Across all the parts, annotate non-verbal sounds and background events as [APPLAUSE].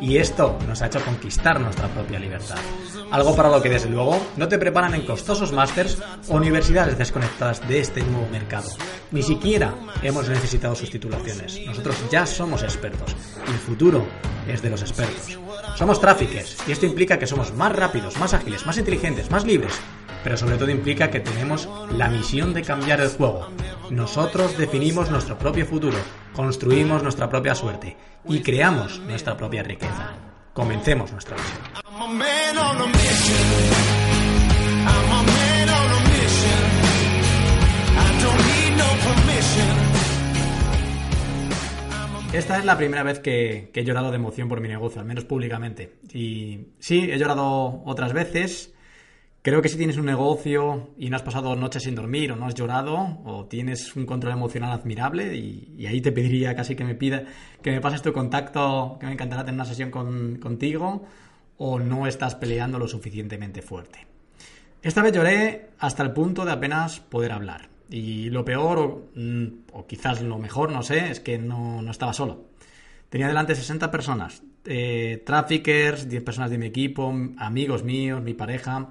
y esto nos ha hecho conquistar nuestra propia libertad. Algo para lo que desde luego no te preparan en costosos másters o universidades desconectadas de este nuevo mercado. Ni siquiera hemos necesitado sus titulaciones. Nosotros ya somos expertos y el futuro es de los expertos. Somos traffickers y esto implica que somos más rápidos, más ágiles, más inteligentes, más libres pero sobre todo implica que tenemos la misión de cambiar el juego. Nosotros definimos nuestro propio futuro, construimos nuestra propia suerte y creamos nuestra propia riqueza. Comencemos nuestra misión. Esta es la primera vez que, he llorado de emoción por mi negocio, al menos públicamente. Y sí, he llorado otras veces, Creo que si tienes un negocio y no has pasado noches sin dormir o no has llorado o tienes un control emocional admirable y, ahí te pediría casi que me pida que me pases tu contacto, que me encantará tener una sesión contigo o no estás peleando lo suficientemente fuerte. Esta vez lloré hasta el punto de apenas poder hablar. Y lo peor, o, mm, quizás lo mejor, no sé, es que no, estaba solo. Tenía delante 60 personas, eh, traffickers, 10 personas de mi equipo, amigos míos, mi pareja,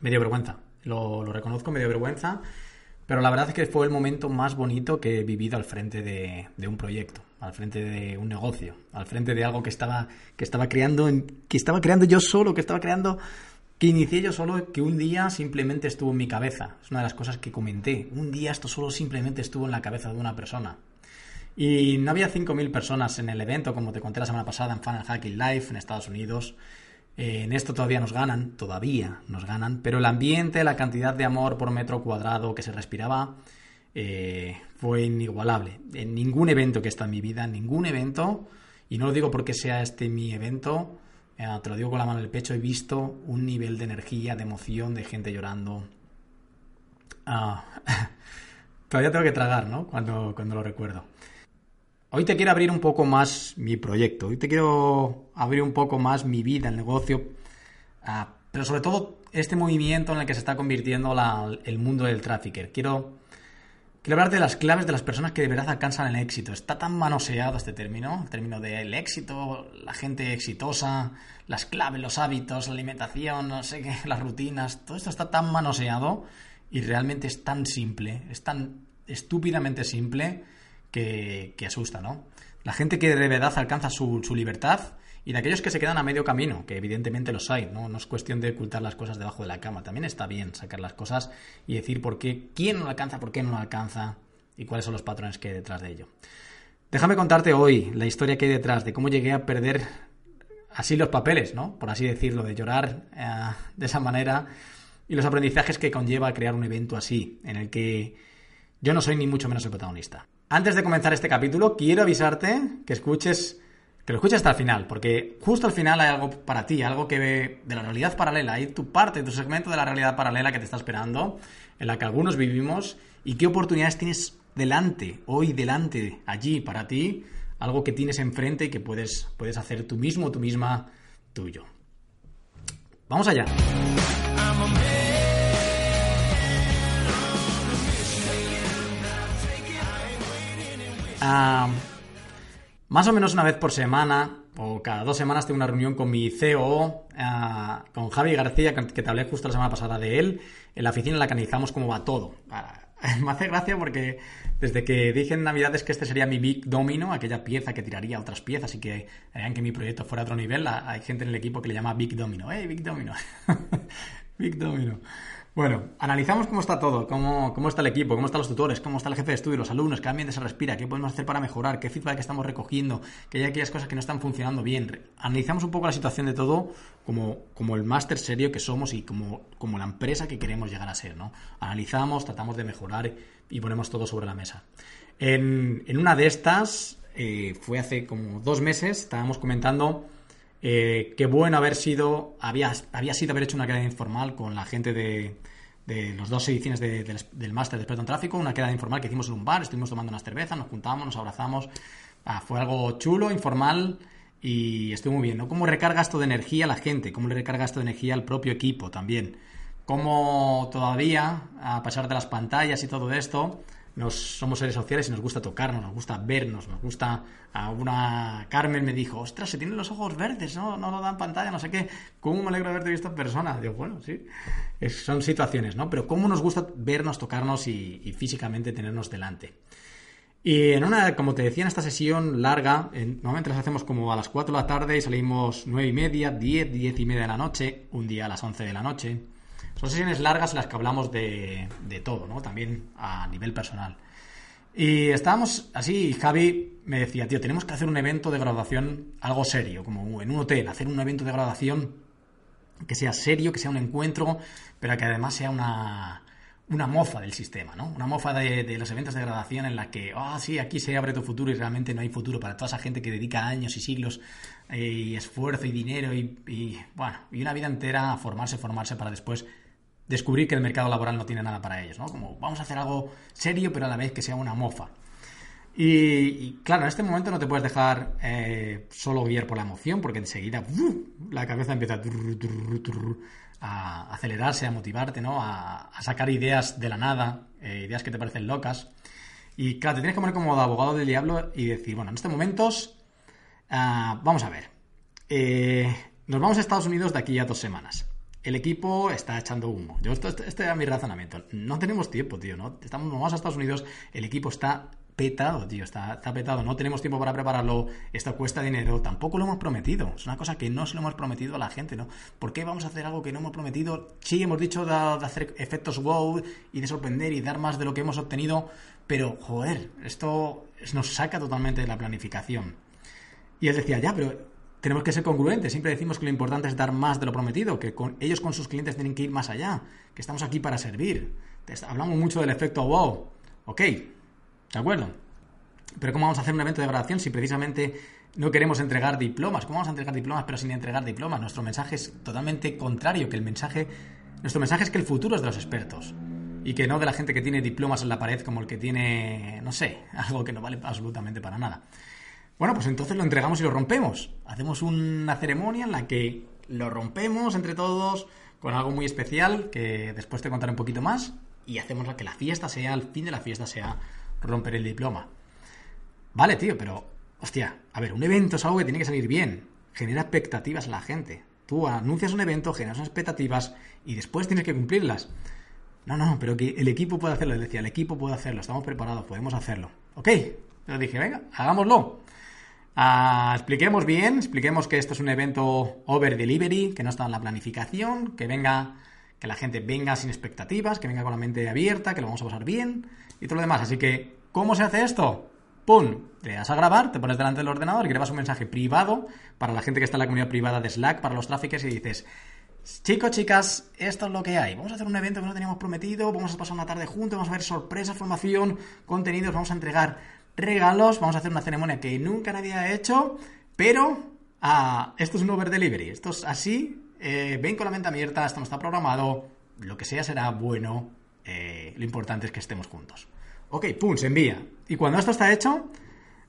me dio vergüenza. Lo, reconozco, me dio vergüenza. Pero la verdad es que fue el momento más bonito que he vivido al frente de, un proyecto, al frente de un negocio, al frente de algo que estaba, que estaba creando, que estaba creando yo solo, que estaba creando, que inicié yo solo, que un día simplemente estuvo en mi cabeza. Es una de las cosas que comenté. Un día esto solo simplemente estuvo en la cabeza de una persona. Y no había 5.000 personas en el evento, como te conté la semana pasada en Funnel Hacking Live en Estados Unidos. Eh, en esto todavía nos ganan, todavía nos ganan, pero el ambiente, la cantidad de amor por metro cuadrado que se respiraba eh, fue inigualable. En ningún evento que está en mi vida, ningún evento, y no lo digo porque sea este mi evento, eh, te lo digo con la mano en el pecho, he visto un nivel de energía, de emoción, de gente llorando. Ah, [LAUGHS] todavía tengo que tragar, ¿no? Cuando, cuando lo recuerdo. Hoy te quiero abrir un poco más mi proyecto, hoy te quiero abrir un poco más mi vida, el negocio, ah, pero sobre todo este movimiento en el que se está convirtiendo el mundo del trafficker. Quiero, quiero hablar de las claves de las personas que de verdad alcanzan el éxito. Está tan manoseado este término, el término del éxito, la gente exitosa, las claves, los hábitos, la alimentación, no sé qué, [LAUGHS] las rutinas, todo esto está tan manoseado y realmente es tan simple, es tan estúpidamente simple que, asusta, ¿no? La gente que de verdad alcanza su, libertad y de aquellos que se quedan a medio camino, que evidentemente los hay, ¿no? No es cuestión de ocultar las cosas debajo de la cama. También está bien sacar las cosas y decir por qué, quién no lo alcanza, por qué no lo alcanza y cuáles son los patrones que hay detrás de ello. Déjame contarte hoy la historia que hay detrás de cómo llegué a perder así los papeles, ¿no? Por así decirlo, de llorar eh, de esa manera y los aprendizajes que conlleva crear un evento así, en el que yo no soy ni mucho menos el protagonista. Antes de comenzar este capítulo, quiero avisarte que escuches, que lo escuches hasta el final, porque justo al final hay algo para ti, algo que ve de la realidad paralela, hay tu parte, tu segmento de la realidad paralela que te está esperando, en la que algunos vivimos, y qué oportunidades tienes delante, hoy delante, allí para ti, algo que tienes enfrente y que puedes, puedes hacer tú mismo, tú misma, tuyo. Vamos allá. Más o menos una vez por semana o cada dos semanas tengo una reunión con mi CEO, con Javi García, que te hablé justo la semana pasada de él, en la oficina en la que analizamos cómo va todo. [LAUGHS] me hace gracia porque desde que dije en Navidades que este sería mi Big Domino, aquella pieza que tiraría otras piezas y que harían que mi proyecto fuera a otro nivel, hay gente en el equipo que le llama Big Domino. ¡Eh, Big Domino! [LAUGHS] Big Domino. Bueno, analizamos cómo está todo, cómo, cómo, está el equipo, cómo están los tutores, cómo está el jefe de estudio, los alumnos, qué ambiente se respira, qué podemos hacer para mejorar, qué feedback estamos recogiendo, que hay aquellas cosas que no están funcionando bien. Analizamos un poco la situación de todo como, como el máster serio que somos y como, como la empresa que queremos llegar a ser, ¿no? Analizamos, tratamos de mejorar y ponemos todo sobre la mesa. En, en una de estas, eh, fue hace como dos meses, estábamos comentando eh, qué bueno haber sido, había, había sido haber hecho una queda informal con la gente de, de las dos ediciones del máster de experto en tráfico, una queda informal que hicimos en un bar, estuvimos tomando unas cervezas, nos juntamos, nos abrazamos, ah, fue algo chulo, informal y estuvo muy bien. ¿Cómo recarga esto de energía a la gente? ¿Cómo le recarga esto de energía al propio equipo también? ¿Cómo todavía, a pesar de las pantallas y todo esto, nos, somos seres sociales y nos gusta tocarnos, nos gusta vernos, nos gusta... A una Carmen me dijo, ostras, se tienen los ojos verdes, no, no lo dan pantalla, no sé qué. ¿Cómo me alegro de haberte visto en persona? Digo, bueno, sí, son situaciones, ¿no? Pero cómo nos gusta vernos, tocarnos y, físicamente tenernos delante. Y en una, como te decía, en esta sesión larga, normalmente las hacemos como a las 4 de la tarde y salimos 9 y media, 10, 10 y media de la noche, un día a las 11 de la noche. Son sesiones largas en las que hablamos de, todo, ¿no? También a nivel personal. Y estábamos así, Javi me decía, tío, tenemos que hacer un evento de graduación algo serio, como en un hotel, hacer un evento de graduación que sea serio, que sea un encuentro, pero que además sea una, una mofa del sistema, ¿no? Una mofa de, los eventos de graduación en la que, ah, sí, aquí se abre tu futuro y realmente no hay futuro para toda esa gente que dedica años y siglos eh, y esfuerzo y dinero y, y, bueno, y una vida entera a formarse, formarse para después descubrir que el mercado laboral no tiene nada para ellos, ¿no? Como vamos a hacer algo serio, pero a la vez que sea una mofa. Y, claro, en este momento no te puedes dejar eh, solo guiar por la emoción, porque enseguida la cabeza empieza a acelerarse, a motivarte, ¿no? A, sacar ideas de la nada, eh, ideas que te parecen locas. Y claro, te tienes que poner como de abogado del diablo y decir, bueno, en estos momentos, ah, vamos a ver, eh, nos vamos a Estados Unidos de aquí a dos semanas el equipo está echando humo. Yo, esto, este era mi razonamiento. No tenemos tiempo, tío. ¿no? Estamos vamos a Estados Unidos, el equipo está petado, tío. Está, está, petado. No tenemos tiempo para prepararlo. Esto cuesta dinero. Tampoco lo hemos prometido. Es una cosa que no se lo hemos prometido a la gente, ¿no? ¿Por qué vamos a hacer algo que no hemos prometido? Sí, hemos dicho de, hacer efectos wow y de sorprender y dar más de lo que hemos obtenido. Pero, joder, esto nos saca totalmente de la planificación. Y él decía, ya, pero tenemos que ser congruentes. Siempre decimos que lo importante es dar más de lo prometido, que con, ellos con sus clientes tienen que ir más allá, que estamos aquí para servir. Hablamos mucho del efecto wow. Ok, de acuerdo. Pero ¿cómo vamos a hacer un evento de graduación si precisamente no queremos entregar diplomas? ¿Cómo vamos a entregar diplomas pero sin entregar diplomas? Nuestro mensaje es totalmente contrario, que el mensaje... Nuestro mensaje es que el futuro es de los expertos y que no de la gente que tiene diplomas en la pared como el que tiene, no sé, [LAUGHS] algo que no vale absolutamente para nada. Bueno, pues entonces lo entregamos y lo rompemos. Hacemos una ceremonia en la que lo rompemos entre todos con algo muy especial que después te contaré un poquito más y hacemos que la fiesta sea, el fin de la fiesta sea romper el diploma. Vale, tío, pero hostia, a ver, un evento es algo que tiene que salir bien, genera expectativas en la gente. Tú anuncias un evento, generas unas expectativas y después tienes que cumplirlas. No, no, pero que el equipo puede hacerlo. Decía, el equipo puede hacerlo, estamos preparados, podemos hacerlo. Ok, yo dije, venga, hagámoslo. Ah, expliquemos bien, expliquemos que esto es un evento over delivery, que no está en la planificación, que venga, que la gente venga sin expectativas, que venga con la mente abierta, que lo vamos a pasar bien y todo lo demás. Así que, ¿cómo se hace esto? ¡Pum! Le das a grabar, te pones delante del ordenador y grabas un mensaje privado para la gente que está en la comunidad privada de Slack, para los tráficos y dices, Chicos, chicas, esto es lo que hay. Vamos a hacer un evento que no teníamos prometido, vamos a pasar una tarde juntos, vamos a ver sorpresas, formación, contenidos, vamos a entregar regalos, vamos a hacer una ceremonia que nunca nadie ha hecho, pero ah, esto es un over delivery, esto es así, eh, ven con la mente abierta, esto no está programado, lo que sea será bueno, eh, lo importante es que estemos juntos. Ok, pum, se envía. Y cuando esto está hecho,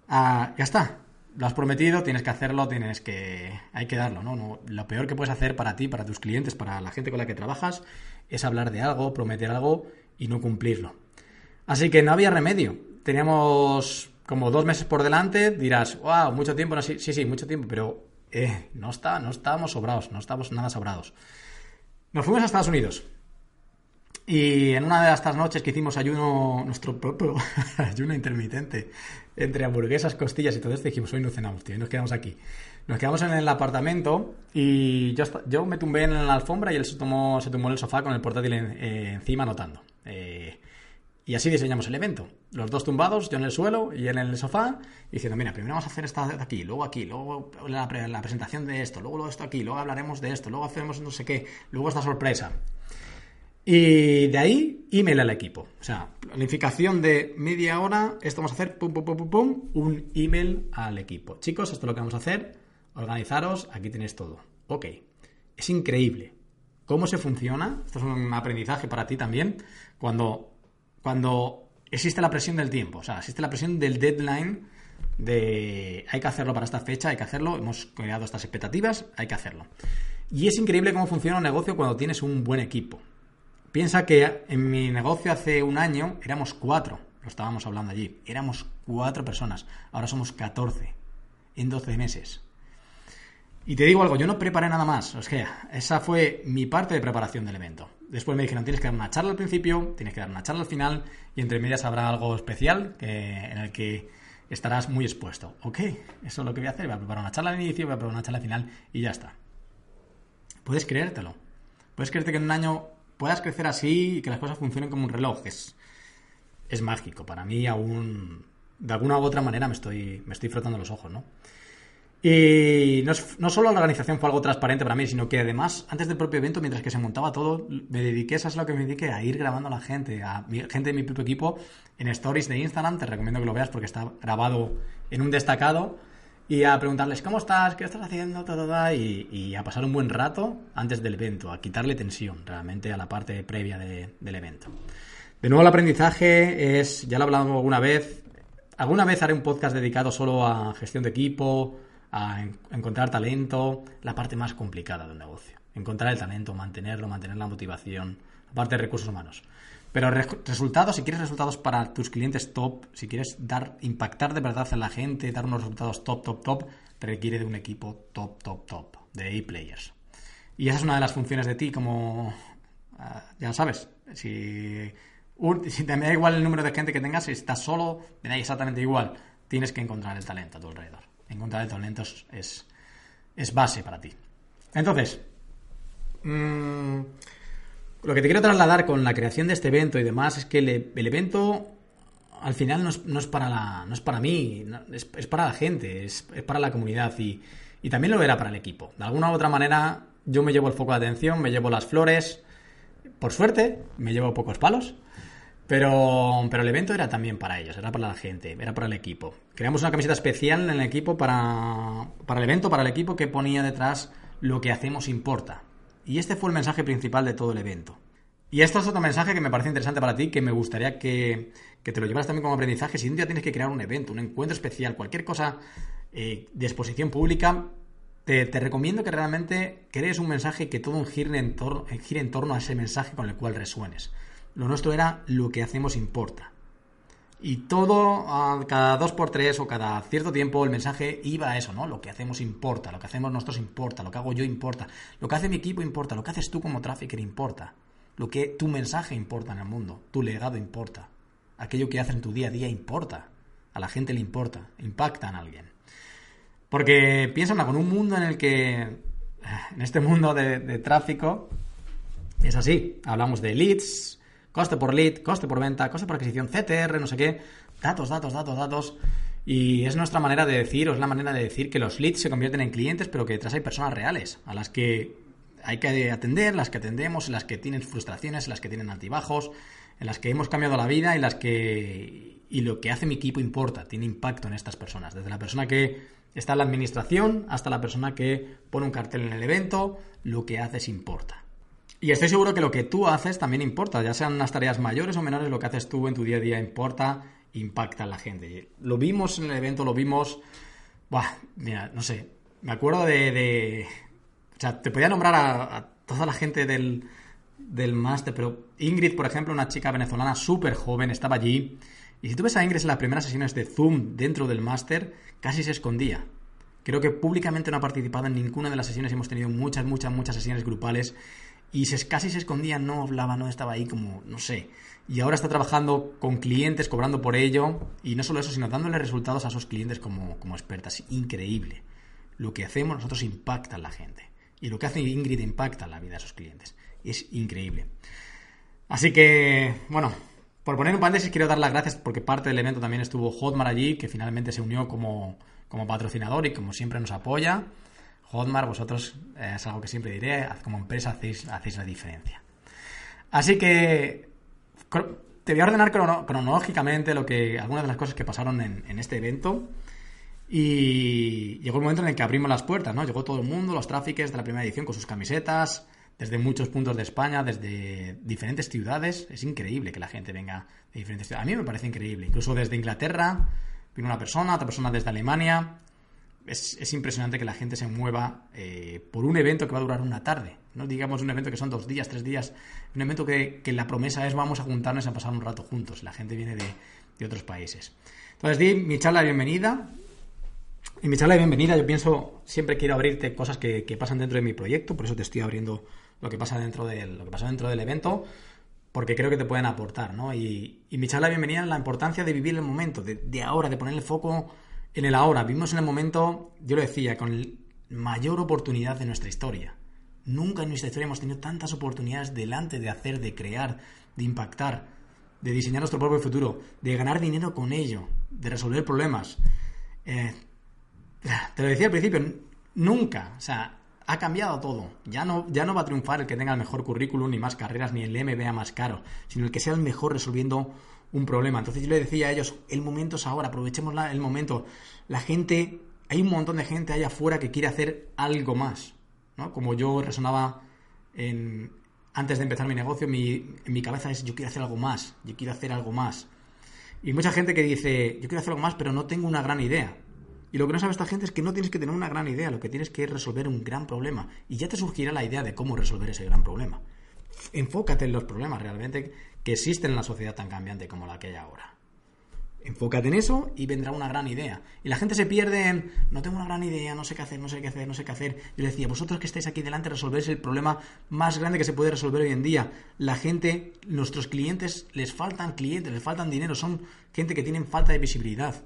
ah, ya está. Lo has prometido, tienes que hacerlo, tienes que. Hay que darlo, ¿no? ¿no? Lo peor que puedes hacer para ti, para tus clientes, para la gente con la que trabajas, es hablar de algo, prometer algo y no cumplirlo. Así que no había remedio teníamos como dos meses por delante, dirás, wow, mucho tiempo, no, sí, sí, sí, mucho tiempo, pero eh, no, está, no estábamos sobrados, no estábamos nada sobrados. Nos fuimos a Estados Unidos. Y en una de estas noches que hicimos ayuno, nuestro propio [LAUGHS] ayuno intermitente, entre hamburguesas, costillas y todo esto, dijimos, hoy no cenamos, tío, y nos quedamos aquí. Nos quedamos en el apartamento y yo, yo me tumbé en la alfombra y él se, tomó, se tumbó en el sofá con el portátil eh, encima anotando. Eh, y así diseñamos el evento. Los dos tumbados, yo en el suelo y en el sofá, diciendo, mira, primero vamos a hacer esta aquí, luego aquí, luego la, la presentación de esto, luego esto aquí, luego hablaremos de esto, luego hacemos no sé qué, luego esta sorpresa. Y de ahí, email al equipo. O sea, planificación de media hora, esto vamos a hacer, pum, pum, pum, pum, pum, un email al equipo. Chicos, esto es lo que vamos a hacer, organizaros, aquí tenéis todo. Ok, es increíble. ¿Cómo se funciona? Esto es un aprendizaje para ti también. Cuando, cuando existe la presión del tiempo, o sea, existe la presión del deadline de hay que hacerlo para esta fecha, hay que hacerlo, hemos creado estas expectativas, hay que hacerlo. Y es increíble cómo funciona un negocio cuando tienes un buen equipo. Piensa que en mi negocio hace un año éramos cuatro, lo estábamos hablando allí, éramos cuatro personas, ahora somos 14 en 12 meses. Y te digo algo, yo no preparé nada más, o sea, esa fue mi parte de preparación del evento. Después me dijeron, tienes que dar una charla al principio, tienes que dar una charla al final y entre medias habrá algo especial en el que estarás muy expuesto. Ok, eso es lo que voy a hacer, voy a preparar una charla al inicio, voy a preparar una charla al final y ya está. Puedes creértelo. Puedes creerte que en un año puedas crecer así y que las cosas funcionen como un reloj. Es, es mágico. Para mí aún, de alguna u otra manera, me estoy, me estoy frotando los ojos, ¿no? Y no, no, solo la organización fue algo transparente para mí, sino que además, antes del propio evento, mientras que se montaba todo, me dediqué, eso es lo que me dediqué, a ir grabando a la gente, a gente de mi propio equipo, en stories de Instagram, te recomiendo que lo veas porque está grabado en un destacado, y a preguntarles cómo estás, qué estás haciendo, todo, y, a pasar un buen rato antes del evento, a quitarle tensión realmente a la parte previa del evento. De nuevo, el aprendizaje es, ya lo he hablado alguna vez, alguna vez haré un podcast dedicado solo a gestión de equipo, a encontrar talento, la parte más complicada de un negocio. Encontrar el talento, mantenerlo, mantener la motivación, la parte de recursos humanos. Pero resultados, si quieres resultados para tus clientes top, si quieres dar, impactar de verdad en la gente, dar unos resultados top, top, top, requiere de un equipo top, top, top, de A-players. Y esa es una de las funciones de ti, como ah, ya sabes, si, [LAUGHS] si te da igual el número de gente que tengas, si estás solo, te da exactamente igual. Tienes que encontrar el talento a tu alrededor. Encontrar el talento es, es, base para ti. Entonces, mmm, lo que te quiero trasladar con la creación de este evento y demás es que el, evento al final no es, para, la, no es para mí, es, para la gente, es, para la comunidad y, también lo era para el equipo. De alguna u otra manera yo me llevo el foco de atención, me llevo las flores, por suerte me llevo pocos palos, pero, pero el evento era también para ellos, era para la gente, era para el equipo. Creamos una camiseta especial en el equipo para, para el evento, para el equipo que ponía detrás lo que hacemos importa. Y este fue el mensaje principal de todo el evento. Y esto es otro mensaje que me parece interesante para ti, que me gustaría que, te lo llevaras también como aprendizaje. Si un día tienes que crear un evento, un encuentro especial, cualquier cosa eh, de exposición pública, te, recomiendo que realmente crees un mensaje que todo gire en, torno, gire en torno a ese mensaje con el cual resuenes. Lo nuestro era lo que hacemos importa. Y todo, cada dos por tres o cada cierto tiempo, el mensaje iba a eso, ¿no? Lo que hacemos importa, lo que hacemos nosotros importa, lo que hago yo importa, lo que hace mi equipo importa, lo que haces tú como trafficker importa, lo que tu mensaje importa en el mundo, tu legado importa, aquello que haces en tu día a día importa, a la gente le importa, impacta en alguien. Porque piensa con un mundo en el que, en este mundo de, de tráfico, es así, hablamos de leads, coste por lead, coste por venta, coste por adquisición, CTR, no sé qué, datos, datos, datos, datos. Y es nuestra manera de decir, o es la manera de decir que los leads se convierten en clientes, pero que detrás hay personas reales, a las que hay que atender, las que atendemos, las que tienen frustraciones, las que tienen altibajos, en las que hemos cambiado la vida y las que y lo que hace mi equipo importa, tiene impacto en estas personas, desde la persona que está en la administración hasta la persona que pone un cartel en el evento, lo que haces importa. Y estoy seguro que lo que tú haces también importa, ya sean unas tareas mayores o menores, lo que haces tú en tu día a día importa, impacta en la gente. Lo vimos en el evento, lo vimos... Buah, mira, no sé, me acuerdo de... o sea, te podía nombrar a, toda la gente del, del máster, pero Ingrid, por ejemplo, una chica venezolana súper joven, estaba allí. Y si tú ves a Ingrid en las primeras sesiones de Zoom dentro del máster, casi se escondía. Creo que públicamente no ha participado en ninguna de las sesiones. Hemos tenido muchas, muchas, muchas sesiones grupales y se, casi se escondía, no hablaba, no estaba ahí como, no sé. Y ahora está trabajando con clientes, cobrando por ello, y no solo eso, sino dándole resultados a esos clientes como, como expertas. Increíble. Lo que hacemos nosotros impacta a la gente. Y lo que hace Ingrid impacta la vida de esos clientes. Es increíble. Así que, bueno, por poner un paréntesis, quiero dar las gracias porque parte del evento también estuvo Hotmar allí, que finalmente se unió como, como patrocinador y como siempre nos apoya. Hotmar, vosotros, eh, es algo que siempre diré, como empresa hacéis, hacéis la diferencia. Así que te voy a ordenar cronológicamente lo que, algunas de las cosas que pasaron en, en, este evento. Y llegó el momento en el que abrimos las puertas, ¿no? Llegó todo el mundo, los tráficos de la primera edición con sus camisetas, desde muchos puntos de España, desde diferentes ciudades. Es increíble que la gente venga de diferentes ciudades. A mí me parece increíble. Incluso desde Inglaterra vino una persona, otra persona desde Alemania. Es, impresionante que la gente se mueva eh, por un evento que va a durar una tarde. No digamos un evento que son dos días, tres días. Un evento que, la promesa es vamos a juntarnos a pasar un rato juntos. La gente viene de, otros países. Entonces di mi charla de bienvenida. Y mi charla de bienvenida yo pienso, siempre quiero abrirte cosas que, que pasan dentro de mi proyecto, por eso te estoy abriendo lo que pasa dentro del, lo que pasa dentro del evento, porque creo que te pueden aportar, ¿no? Y, y mi charla de bienvenida es la importancia de vivir el momento, de, ahora, de poner el foco en el ahora. Vivimos en el momento, yo lo decía, con mayor oportunidad de nuestra historia. Nunca en nuestra historia hemos tenido tantas oportunidades delante de hacer, de crear, de impactar, de diseñar nuestro propio futuro, de ganar dinero con ello, de resolver problemas. Eh, te lo decía al principio, nunca, o sea, ha cambiado todo. Ya no, ya no va a triunfar el que tenga el mejor currículum, ni más carreras, ni el MBA más caro, sino el que sea el mejor resolviendo un problema. Entonces yo le decía a ellos, el momento es ahora, aprovechemos el momento. La gente, hay un montón de gente allá afuera que quiere hacer algo más. ¿no? Como yo resonaba en, antes de empezar mi negocio, mi, en mi cabeza es, yo quiero hacer algo más, yo quiero hacer algo más. Y mucha gente que dice, yo quiero hacer algo más, pero no tengo una gran idea. Y lo que no sabe esta gente es que no tienes que tener una gran idea, lo que tienes que es resolver un gran problema. Y ya te surgirá la idea de cómo resolver ese gran problema. Enfócate en los problemas realmente que existen en la sociedad tan cambiante como la que hay ahora. Enfócate en eso y vendrá una gran idea. Y la gente se pierde en, no tengo una gran idea, no sé qué hacer, no sé qué hacer, no sé qué hacer. Yo le decía, vosotros que estáis aquí delante resolvéis el problema más grande que se puede resolver hoy en día. La gente, nuestros clientes, les faltan clientes, les faltan dinero, son gente que tienen falta de visibilidad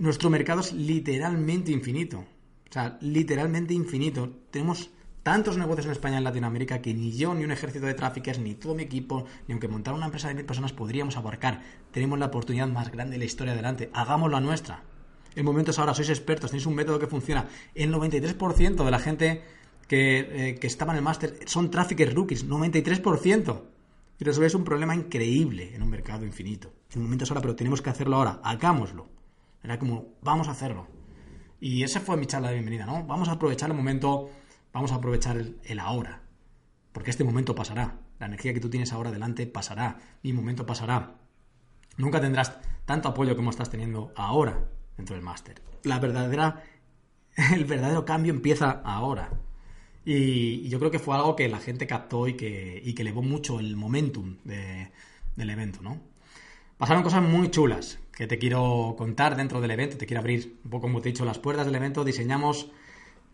nuestro mercado es literalmente infinito. O sea, literalmente infinito. Tenemos tantos negocios en España y en Latinoamérica que ni yo, ni un ejército de tráficos, ni todo mi equipo, ni aunque montar una empresa de mil personas podríamos abarcar. Tenemos la oportunidad más grande de la historia adelante. Hagamos la nuestra. El momento es ahora, sois expertos, tenéis un método que funciona. El 93% de la gente que, eh, que estaba en el máster son traffickers rookies, 93%. Y resolvéis un problema increíble en un mercado infinito. El momento es ahora, pero tenemos que hacerlo ahora. Hagámoslo. Era como, vamos a hacerlo. Y esa fue mi charla de bienvenida, ¿no? Vamos a aprovechar el momento, vamos a aprovechar el, ahora. Porque este momento pasará. La energía que tú tienes ahora delante pasará. Mi momento pasará. Nunca tendrás tanto apoyo como estás teniendo ahora dentro del máster. La verdadera, [LAUGHS] el verdadero cambio empieza ahora. Y, yo creo que fue algo que la gente captó y que, y que elevó mucho el momentum del evento, ¿no? Pasaron cosas muy chulas que te quiero contar dentro del evento, te quiero abrir un poco, como te he dicho, las puertas del evento. Diseñamos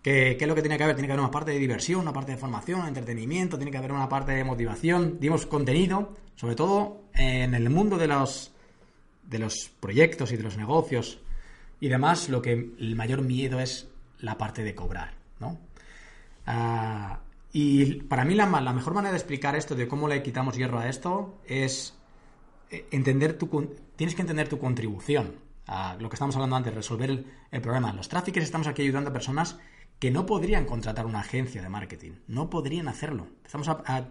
qué, es lo que tiene que haber. Tiene que haber una parte de diversión, una parte de formación, entretenimiento, tiene que haber una parte de motivación. Dimos contenido, sobre todo en el mundo de los, de los proyectos y de los negocios y demás, lo que el mayor miedo es la parte de cobrar, ¿no? Ah, y para mí la, la, mejor manera de explicar esto, de cómo le quitamos hierro a esto, es eh, entender tu, tienes que entender tu contribución a lo que estamos hablando antes, resolver el, problema. Los tráficos estamos aquí ayudando a personas que no podrían contratar una agencia de marketing, no podrían hacerlo. Estamos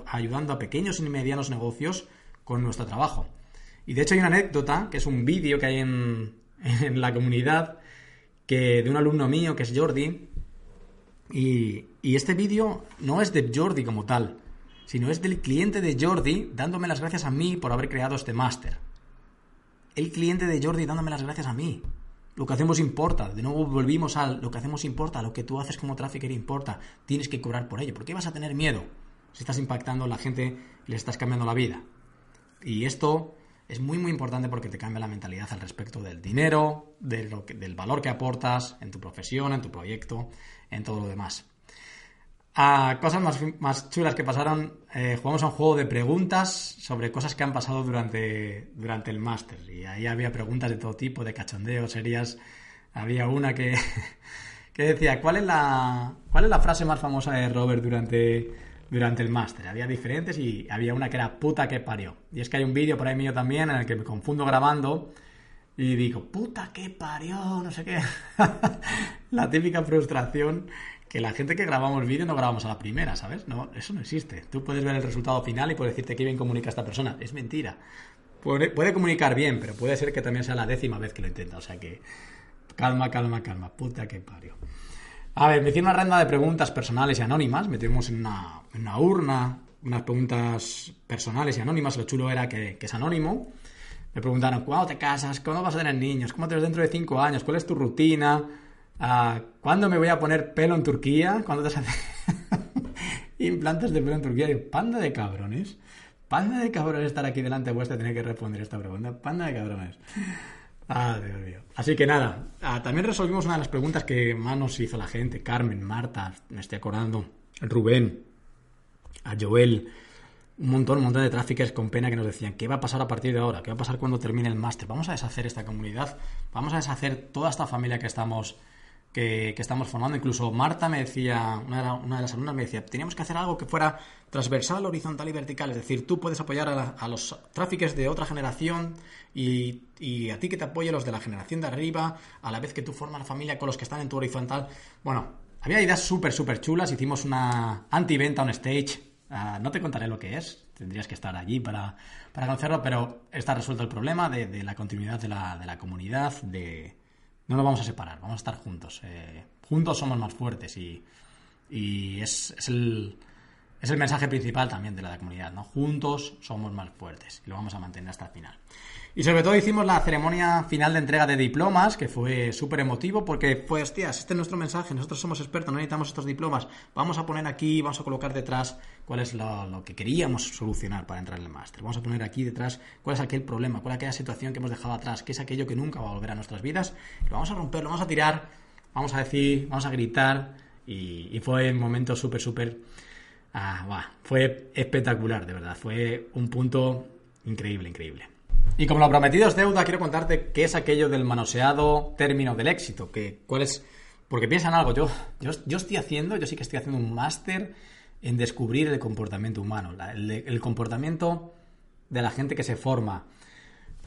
ayudando a pequeños y medianos negocios con nuestro trabajo. Y de hecho hay una anécdota, que es un vídeo que hay en, [LAUGHS] en, la comunidad, que de un alumno mío, que es Jordi, y, y este vídeo no es de Jordi como tal, sino es del cliente de Jordi dándome las gracias a mí por haber creado este máster. El cliente de Jordi dándome las gracias a mí. Lo que hacemos importa. De nuevo volvimos al lo que hacemos importa. Lo que tú haces como trafficker importa. Tienes que cobrar por ello. ¿Por qué vas a tener miedo si estás impactando a la gente le estás cambiando la vida? Y esto es muy muy importante porque te cambia la mentalidad al respecto del dinero, del valor que aportas en tu profesión, en tu proyecto, en todo lo demás. A cosas más, más chulas que pasaron, eh, jugamos a un juego de preguntas sobre cosas que han pasado durante, durante el máster. Y ahí había preguntas de todo tipo, de cachondeo, serias. Había una que, [LAUGHS] que decía, ¿cuál es, la, ¿cuál es la frase más famosa de Robert durante, durante el máster? Había diferentes y había una que era puta que parió. Y es que hay un vídeo por ahí mío también en el que me confundo grabando y digo, puta que parió, no sé qué. [LAUGHS] la típica frustración que la gente que grabamos el vídeo no grabamos a la primera, ¿sabes? No, eso no existe. Tú puedes ver el resultado final y puedes decirte qué bien comunica esta persona. Es mentira. Puede, comunicar bien, pero puede ser que también sea la décima vez que lo intenta. O sea que calma, calma, calma. Puta que parió. A ver, me hicieron una ronda de preguntas personales y anónimas. Metimos en una, urna unas preguntas personales y anónimas. Lo chulo era que, que es anónimo. Me preguntaron, ¿cuándo te casas? ¿Cuándo vas a tener niños? ¿Cómo te ves dentro de cinco años? ¿Cuál es tu rutina? ¿Cuándo me voy a poner pelo en Turquía? ¿Cuándo te haces [LAUGHS] implantes de pelo en Turquía? Panda de cabrones. Panda de cabrones estar aquí delante vuestra y tener que responder esta pregunta. Panda de cabrones. Ah, Dios mío. Así que nada, ah, también resolvimos una de las preguntas que más nos hizo la gente. Carmen, Marta, me estoy acordando. Rubén, a Joel, un montón, un montón de tráficos con pena que nos decían, ¿qué va a pasar a partir de ahora? ¿Qué va a pasar cuando termine el máster? Vamos a deshacer esta comunidad, vamos a deshacer toda esta familia que estamos, que, estamos formando. Incluso Marta me decía, una de, una de, las alumnas me decía, teníamos que hacer algo que fuera transversal, horizontal y vertical. Es decir, tú puedes apoyar a, los tráficos de otra generación y, y, a ti que te apoye los de la generación de arriba, a la vez que tú formas la familia con los que están en tu horizontal. Bueno, había ideas súper, súper chulas. Hicimos una anti-venta on stage Uh, no te contaré lo que es, tendrías que estar allí para, para conocerlo, pero está resuelto el problema de, de la continuidad de la, de la, comunidad, de... No nos vamos a separar, vamos a estar juntos. Eh, juntos somos más fuertes y, y es, es, el, es el mensaje principal también de la comunidad, ¿no? Juntos somos más fuertes y lo vamos a mantener hasta el final. Y sobre todo hicimos la ceremonia final de entrega de diplomas, que fue súper emotivo porque, pues, tías, este es nuestro mensaje, nosotros somos expertos, no necesitamos estos diplomas, vamos a poner aquí, vamos a colocar detrás cuál es lo, que queríamos solucionar para entrar en el máster, vamos a poner aquí detrás cuál es aquel problema, cuál es aquella situación que hemos dejado atrás, qué es aquello que nunca va a volver a nuestras vidas, lo vamos a romper, lo vamos a tirar, vamos a decir, vamos a gritar, y, fue un momento súper, súper... Ah, fue espectacular, de verdad, fue un punto increíble, increíble. Y como lo prometido es deuda, quiero contarte qué es aquello del manoseado término del éxito, que cuál es... Porque piensan algo, yo, yo, estoy haciendo, yo sí que estoy haciendo un máster en descubrir el comportamiento humano, el, comportamiento de la gente que se forma.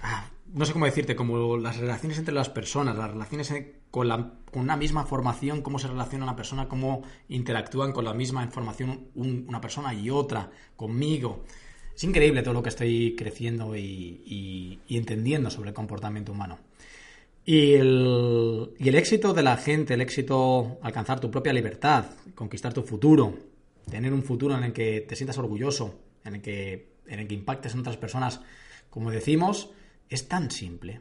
Ah, no sé cómo decirte, como las relaciones entre las personas, las relaciones con, la, con una misma formación, cómo se relaciona una persona, cómo interactúan con la misma información una persona y otra, conmigo. Es increíble todo lo que estoy creciendo y, entendiendo sobre el comportamiento humano. Y el, éxito de la gente, el éxito alcanzar tu propia libertad, conquistar tu futuro, tener un futuro en el que te sientas orgulloso, en el que, impactes en otras personas, como decimos, es tan simple.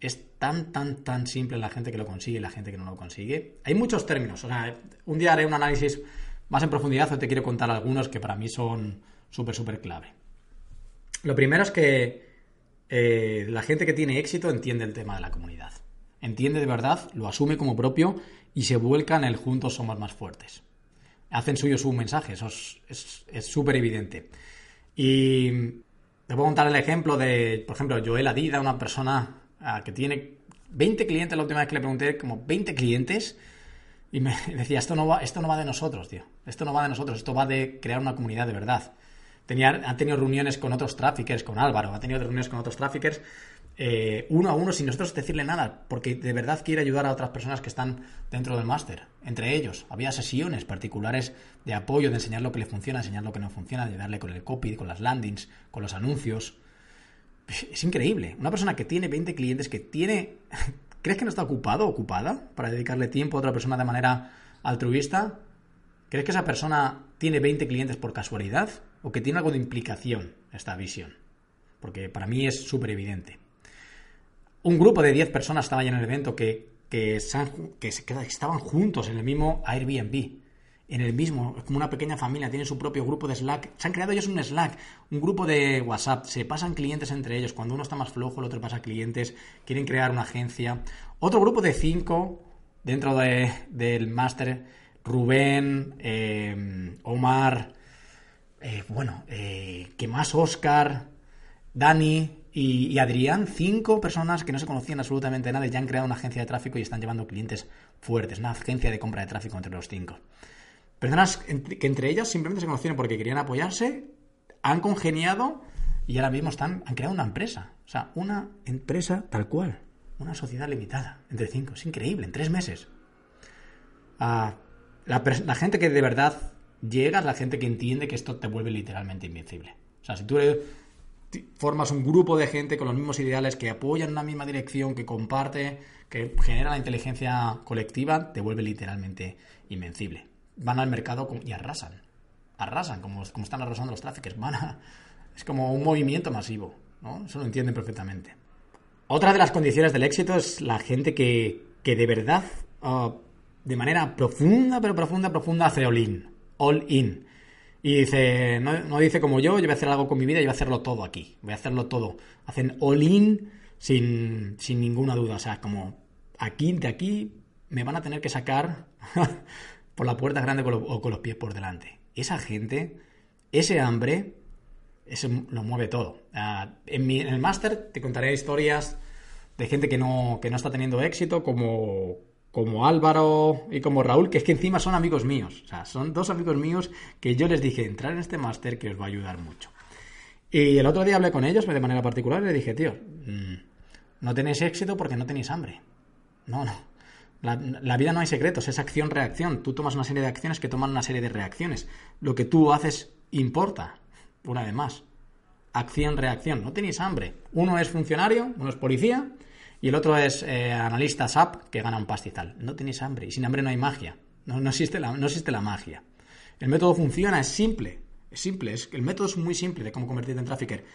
Es tan, tan, tan simple la gente que lo consigue y la gente que no lo consigue. Hay muchos términos. O sea, un día haré un análisis más en profundidad o te quiero contar algunos que para mí son súper, súper clave. Lo primero es que eh, la gente que tiene éxito entiende el tema de la comunidad. Entiende de verdad, lo asume como propio y se vuelca en el juntos somos más fuertes. Hacen suyo su mensaje, eso es súper evidente. Y te puedo contar el ejemplo de, por ejemplo, Joel Adida, una persona ah, que tiene 20 clientes, la última vez que le pregunté, como 20 clientes, y me [LAUGHS] decía, esto no va, esto no va de nosotros, tío. Esto no va de nosotros, esto va de crear una comunidad de verdad ha tenido reuniones con otros traffickers, con Álvaro, ha tenido reuniones con otros traffickers, eh, uno a uno, sin nosotros decirle nada, porque de verdad quiere ayudar a otras personas que están dentro del máster. Entre ellos, había sesiones particulares de apoyo, de enseñar lo que le funciona, enseñar lo que no funciona, de darle con el copy, con las landings, con los anuncios. Es increíble. Una persona que tiene 20 clientes, que tiene... [LAUGHS] ¿Crees que no está ocupado o ocupada para dedicarle tiempo a otra persona de manera altruista? ¿Crees que esa persona tiene 20 clientes por casualidad? ¿O que tiene algo de implicación esta visión? Porque para mí es súper evidente. Un grupo de 10 personas estaba ya en el evento que, que, estaban juntos en el mismo Airbnb. En el mismo, como una pequeña familia, tienen su propio grupo de Slack. Se han creado ellos un Slack, un grupo de WhatsApp. Se pasan clientes entre ellos. Cuando uno está más flojo, el otro pasa clientes. Quieren crear una agencia. Otro grupo de 5 dentro del máster Rubén, eh, Omar, eh, bueno, eh, ¿qué más? Oscar, Dani y, Adrián, cinco personas que no se conocían absolutamente nada y ya han creado una agencia de tráfico y están llevando clientes fuertes, una agencia de compra de tráfico entre los cinco. Personas que entre ellas simplemente se conocieron porque querían apoyarse, han congeniado y ahora mismo están, han creado una empresa. O sea, una empresa tal cual. Una sociedad limitada entre cinco. Es increíble, en tres meses. Ah, la, gente que de verdad llega es la gente que entiende que esto te vuelve literalmente invencible. O sea, si tú formas un grupo de gente con los mismos ideales, que apoyan en la misma dirección, que comparte, que genera la inteligencia colectiva, te vuelve literalmente invencible. Van al mercado y arrasan. Arrasan, como, como están arrasando los tráficos. Van a, es como un movimiento masivo, ¿no? Eso lo entienden perfectamente. Otra de las condiciones del éxito es la gente que, que de verdad, ah, de manera profunda, pero profunda, profunda, hace in. All in. Y dice, no, dice como yo, yo voy a hacer algo con mi vida y voy a hacerlo todo aquí. Voy a hacerlo todo. Hacen all in sin, sin ninguna duda. O sea, como aquí, de aquí, me van a tener que sacar [LAUGHS] por la puerta grande o con los pies por delante. Esa gente, ese hambre, eso lo mueve todo. Ah, en, el máster te contaré historias de gente que no, que no está teniendo éxito, como, como Álvaro y como Raúl, que es que encima son amigos míos. O sea, son dos amigos míos que yo les dije, entrar en este máster que os va a ayudar mucho. Y el otro día hablé con ellos de manera particular y le dije, tío, mm, no tenéis éxito porque no tenéis hambre. No, no. La, la, vida no hay secretos, es acción-reacción. Tú tomas una serie de acciones que toman una serie de reacciones. Lo que tú haces importa una vez más. Acción-reacción. No tenéis hambre. Uno es funcionario, uno es policía y el otro es eh, analista SAP que gana un pastizal. No tenéis hambre. Y sin hambre no hay magia. No, no, existe la, no existe la magia. El método funciona, es simple. Es simple. Es, el método es muy simple de cómo convertirte en trafficker.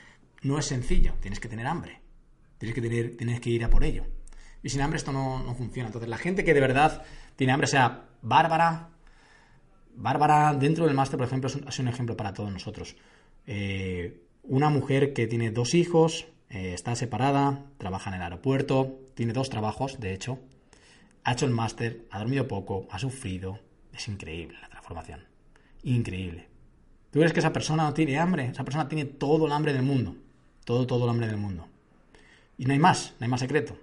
No es sencillo. Tienes que tener hambre. Tienes que, tener, tienes que ir a por ello. Y sin hambre esto no, no funciona. Entonces, la gente que de verdad tiene hambre, sea Bárbara, Bárbara, dentro del máster, por ejemplo, es un ejemplo para todos nosotros. Eh, una mujer que tiene dos hijos, eh, está separada, trabaja en el aeropuerto, tiene dos trabajos, de hecho, ha hecho el máster, ha dormido poco, ha sufrido. Es increíble la transformación. Increíble. ¿Tú crees que esa persona no tiene hambre? Esa persona tiene todo el hambre del mundo. Todo, todo el hambre del mundo. Y no hay más, no hay más secreto.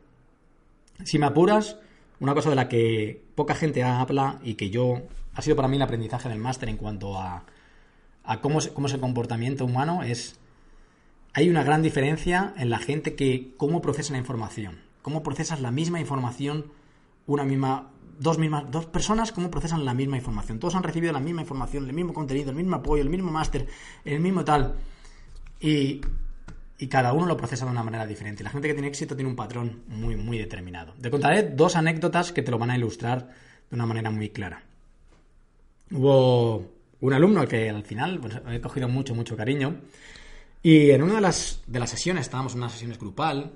Si me apuras, una cosa de la que poca gente habla y que yo ha sido para mí el aprendizaje del máster en cuanto a a cómo, cómo es el comportamiento humano es... Hay una gran diferencia en la gente que cómo procesa la información. Cómo procesas la misma información, una misma... Dos, mismas, dos personas, cómo procesan la misma información. Todos han recibido la misma información, el mismo contenido, el mismo apoyo, el mismo máster, el mismo tal. Y, y cada uno lo procesa de una manera diferente. La gente que tiene éxito tiene un patrón muy, muy determinado. Te contaré dos anécdotas que te lo van a ilustrar de una manera muy clara. Hubo un alumno que al final pues, he cogido mucho, mucho cariño. Y en una de las, de las sesiones, estábamos en una sesión grupal,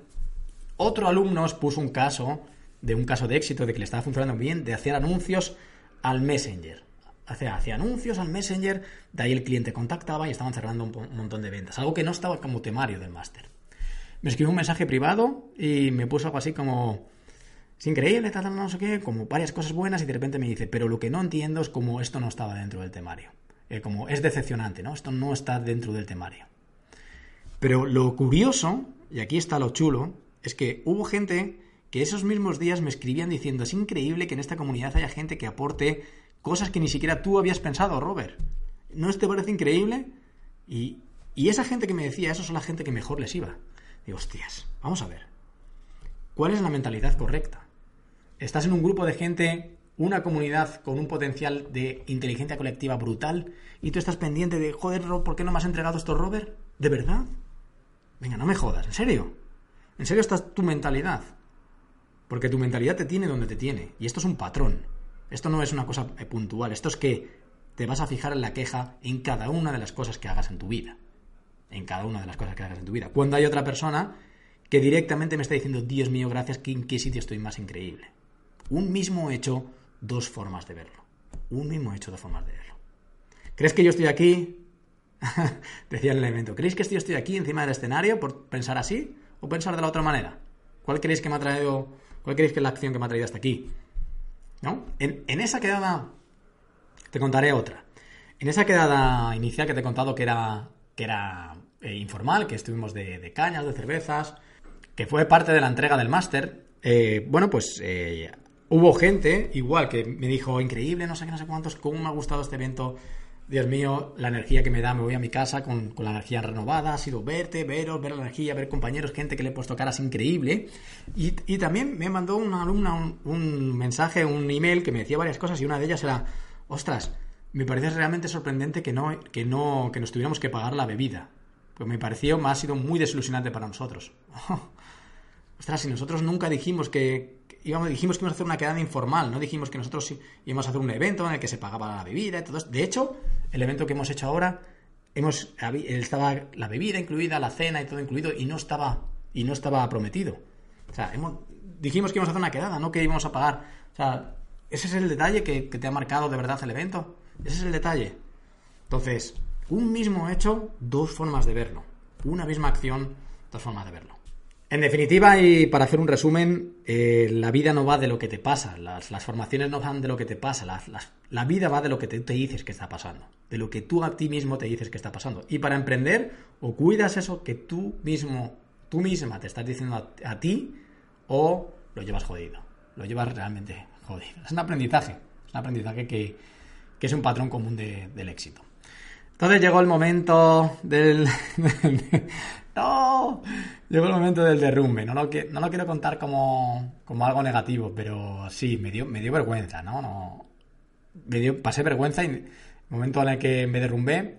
otro alumno os puso un caso, de un caso de éxito, de que le estaba funcionando bien, de hacer anuncios al Messenger. Hacía, hacía anuncios al Messenger, de ahí el cliente contactaba y estaban cerrando un, montón de ventas. Algo que no estaba como temario del máster. Me escribió un mensaje privado y me puso algo así como es increíble, tal, no sé qué, como varias cosas buenas y de repente me dice, pero lo que no entiendo es como esto no estaba dentro del temario. Eh, como es decepcionante, ¿no? Esto no está dentro del temario. Pero lo curioso, y aquí está lo chulo, es que hubo gente que esos mismos días me escribían diciendo, es increíble que en esta comunidad haya gente que aporte cosas que ni siquiera tú habías pensado, Robert. ¿No te parece increíble? Y, y esa gente que me decía eso son la gente que mejor les iba. Digo, hostias, vamos a ver. ¿Cuál es la mentalidad correcta? estás en un grupo de gente, una comunidad con un potencial de inteligencia colectiva brutal, y tú estás pendiente de, joder, ¿por qué no me has entregado esto, Robert? ¿De verdad? Venga, no me jodas, ¿en serio? ¿En serio esta es tu mentalidad? Porque tu mentalidad te tiene donde te tiene, y esto es un patrón. Esto no es una cosa eh, puntual, esto es que te vas a fijar en la queja en cada una de las cosas que hagas en tu vida. En cada una de las cosas que hagas en tu vida. Cuando hay otra persona que directamente me está diciendo, Dios mío, gracias, ¿en qué sitio estoy más increíble? Un mismo hecho, dos formas de verlo. Un mismo hecho, dos formas de verlo. ¿Crees que yo estoy aquí? [LAUGHS] Decía el elemento. ¿Creéis que yo estoy aquí encima del escenario por pensar así o pensar de la otra manera? ¿Cuál creéis que me ha traído, cuál creéis que es la acción que me ha traído hasta aquí? ¿No? En, esa quedaba Te contaré otra. En esa quedada inicial que te he contado que era, que era eh, informal, que estuvimos de, cañas, de cervezas, que fue parte de la entrega del máster, eh, bueno, pues eh, hubo gente, igual, que me dijo, increíble, no sé qué, no sé cuántos, cómo me ha gustado este evento, Dios mío, la energía que me da, me voy a mi casa con, la energía renovada, ha sido verte, veros, ver la energía, ver compañeros, gente que le he puesto caras increíble. Y, también me mandó una alumna un, un, mensaje, un email que me decía varias cosas y una de ellas era, ostras, me parece realmente sorprendente que no, que no, que nos tuviéramos que pagar la bebida. Pues me pareció, me ha sido muy desilusionante para nosotros. [LAUGHS] ostras, si nosotros nunca dijimos que, íbamos, dijimos que íbamos a hacer una quedada informal, no dijimos que nosotros íbamos a hacer un evento en el que se pagaba la bebida y todo esto. De hecho, el evento que hemos hecho ahora, hemos, estaba la bebida incluida, la cena y todo incluido, y no estaba, y no estaba prometido. O sea, hemos, dijimos que íbamos a hacer una quedada, no que íbamos a pagar. O sea, ese es el detalle que, que te ha marcado de verdad el evento. Ese es el detalle. Entonces, un mismo hecho, dos formas de verlo. Una misma acción, dos formas de verlo. En definitiva, y para hacer un resumen, eh, la vida no va de lo que te pasa, las, formaciones no van de lo que te pasa, la vida va de lo que te, te, dices que está pasando, de lo que tú a ti mismo te dices que está pasando. Y para emprender, o cuidas eso que tú mismo, tú misma te estás diciendo a, ti, o lo llevas jodido, lo llevas realmente jodido. Es un aprendizaje, es un aprendizaje que, es un patrón común del éxito. Entonces llegó el momento del, [LAUGHS] ¡No! Llegó el momento del derrumbe. No lo, no lo quiero contar como, algo negativo, pero sí, me dio, me dio vergüenza, ¿no? no me dio, pasé vergüenza en el momento en el que me derrumbé,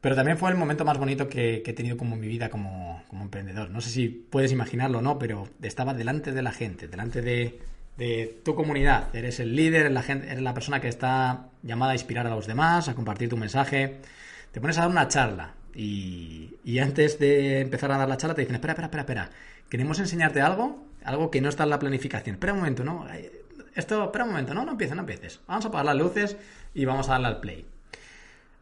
pero también fue el momento más bonito que, he tenido como en mi vida como, emprendedor. No sé si puedes imaginarlo o no, pero estaba delante de la gente, delante de, de tu comunidad. Eres el líder, la gente, eres la persona que está llamada a inspirar a los demás, a compartir tu mensaje. Te pones a dar una charla y, antes de empezar a dar la charla te dicen, espera, espera, espera, espera, queremos enseñarte algo, algo que no está en la planificación. Espera un momento, ¿no? Esto, espera un momento, no, no empieces, no empieces. Vamos a apagar las luces y vamos a darle al play.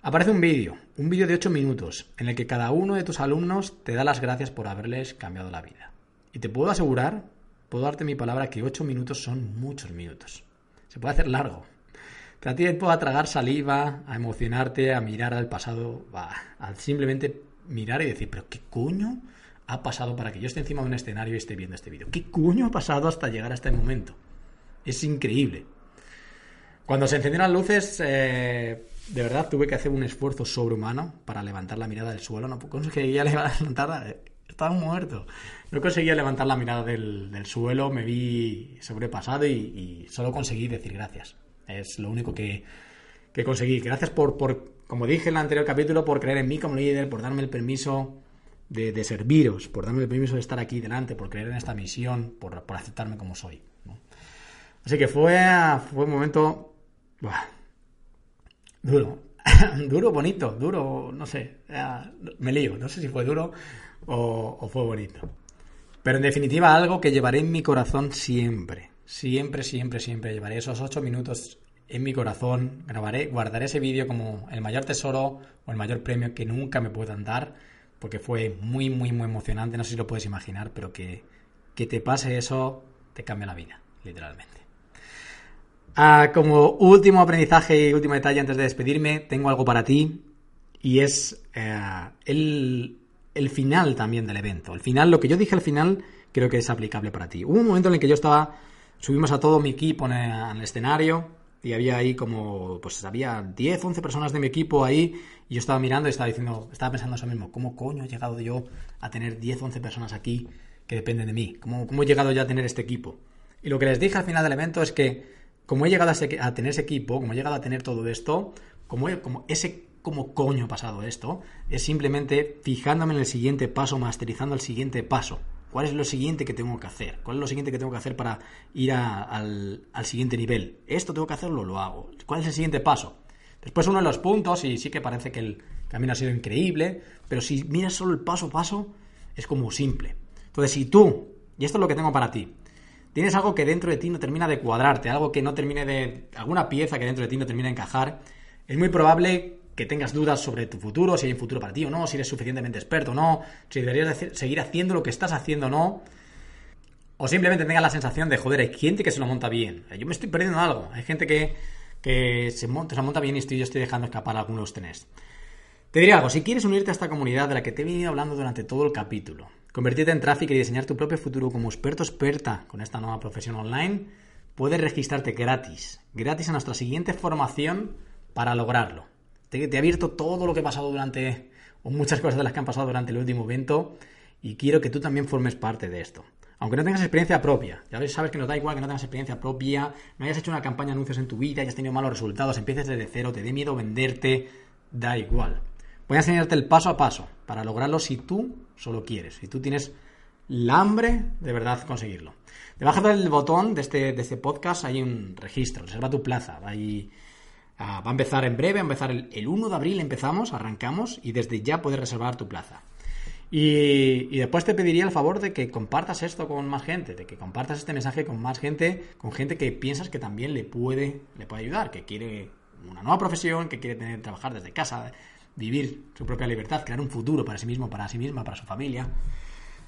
Aparece un vídeo, un vídeo de 8 minutos, en el que cada uno de tus alumnos te da las gracias por haberles cambiado la vida. Y te puedo asegurar, puedo darte mi palabra, que 8 minutos son muchos minutos. Se puede hacer largo, te da tiempo a tragar saliva, a emocionarte, a mirar al pasado, a simplemente mirar y decir, pero ¿qué coño ha pasado para que yo esté encima de un escenario y esté viendo este vídeo? ¿Qué coño ha pasado hasta llegar a este momento? Es increíble. Cuando se encendieron las luces, eh, de verdad tuve que hacer un esfuerzo sobrehumano para levantar la mirada del suelo. No conseguía [LAUGHS] levantarla, eh, estaba muerto. No conseguía levantar la mirada del, suelo, me vi sobrepasado y solo conseguí decir gracias. Es lo único que, conseguí. Gracias por, por, como dije en el anterior capítulo, por creer en mí como líder, por darme el permiso de, serviros, por darme el permiso de estar aquí delante, por creer en esta misión, por, aceptarme como soy. Así que fue, fue un momento duro. [LAUGHS] duro, bonito, duro, no sé. Me lío, no sé si fue duro o fue bonito. Pero en definitiva algo que llevaré en mi corazón siempre. Siempre, siempre, siempre llevaré esos ocho minutos en mi corazón, grabaré, guardaré ese vídeo como el mayor tesoro o el mayor premio que nunca me puedan dar, porque fue muy, muy, muy emocionante, no sé si lo puedes imaginar, pero que, que te pase eso te cambia la vida, literalmente. Ah, como último aprendizaje y último detalle antes de despedirme, tengo algo para ti y es eh, el, el final también del evento. El final, lo que yo dije al final, creo que es aplicable para ti. Hubo un momento en el que yo estaba subimos a todo mi equipo en el, escenario y había ahí como, pues había 10, 11 personas de mi equipo ahí y yo estaba mirando y estaba diciendo, estaba pensando eso mismo, ¿cómo coño he llegado yo a tener 10, 11 personas aquí que dependen de mí? ¿Cómo, ¿Cómo he llegado ya a tener este equipo? Y lo que les dije al final del evento es que como he llegado a, tener ese equipo, como he llegado a tener todo esto, como, como ese cómo coño ha pasado esto, es simplemente fijándome en el siguiente paso, masterizando el siguiente paso. ¿Cuál es lo siguiente que tengo que hacer? ¿Cuál es lo siguiente que tengo que hacer para ir al, siguiente nivel? ¿Esto tengo que hacerlo? Lo hago. ¿Cuál es el siguiente paso? Después uno de los puntos, y sí que parece que el camino ha sido increíble, pero si miras solo el paso a paso, es como simple. Entonces, si tú, y esto es lo que tengo para ti, tienes algo que dentro de ti no termina de cuadrarte, algo que no termine de. alguna pieza que dentro de ti no termina de encajar, es muy probable que tengas dudas sobre tu futuro, si hay un futuro para ti o no, si eres suficientemente experto o no, si deberías seguir haciendo lo que estás haciendo o no, o simplemente tengas la sensación de, joder, hay gente que se lo monta bien, yo me estoy perdiendo algo, hay gente que, se monta, se monta bien y estoy, yo estoy dejando escapar algunos tenés. Te diré algo, si quieres unirte a esta comunidad de la que te he venido hablando durante todo el capítulo, convertirte en tráfico y diseñar tu propio futuro como experto experta con esta nueva profesión online, puedes registrarte gratis, gratis a nuestra siguiente formación para lograrlo. Te, he abierto todo lo que he pasado durante, o muchas cosas de las que han pasado durante el último evento, y quiero que tú también formes parte de esto. Aunque no tengas experiencia propia, ya sabes que nos da igual que no tengas experiencia propia, no hayas hecho una campaña de anuncios en tu vida, hayas tenido malos resultados, empieces desde cero, te dé miedo venderte, da igual. Voy a enseñarte el paso a paso para lograrlo si tú solo quieres, si tú tienes la hambre de verdad conseguirlo. Debajo del botón de este, de este podcast hay un registro, reserva tu plaza. Ah, va a empezar en breve, va a empezar el, el 1 de abril, empezamos, arrancamos y desde ya puedes reservar tu plaza. Y, después te pediría el favor de que compartas esto con más gente, de que compartas este mensaje con más gente, con gente que piensas que también le puede, le puede ayudar, que quiere una nueva profesión, que quiere tener, trabajar desde casa, vivir su propia libertad, crear un futuro para sí mismo, para sí misma, para su familia.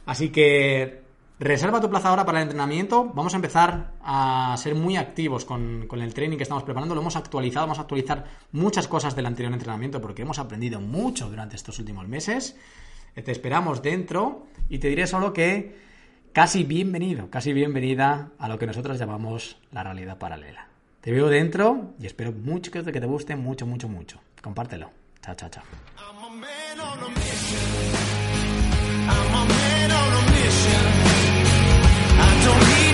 Así que reserva tu plaza ahora para el entrenamiento. Vamos a empezar a ser muy activos con, con, el training que estamos preparando. Lo hemos actualizado, vamos a actualizar muchas cosas del anterior entrenamiento porque hemos aprendido mucho durante estos últimos meses. Te esperamos dentro y te diré solo que casi bienvenido, casi bienvenida a lo que nosotros llamamos la realidad paralela. Te veo dentro y espero mucho que te guste, mucho, mucho, mucho. Compártelo. Chao, chao, chao.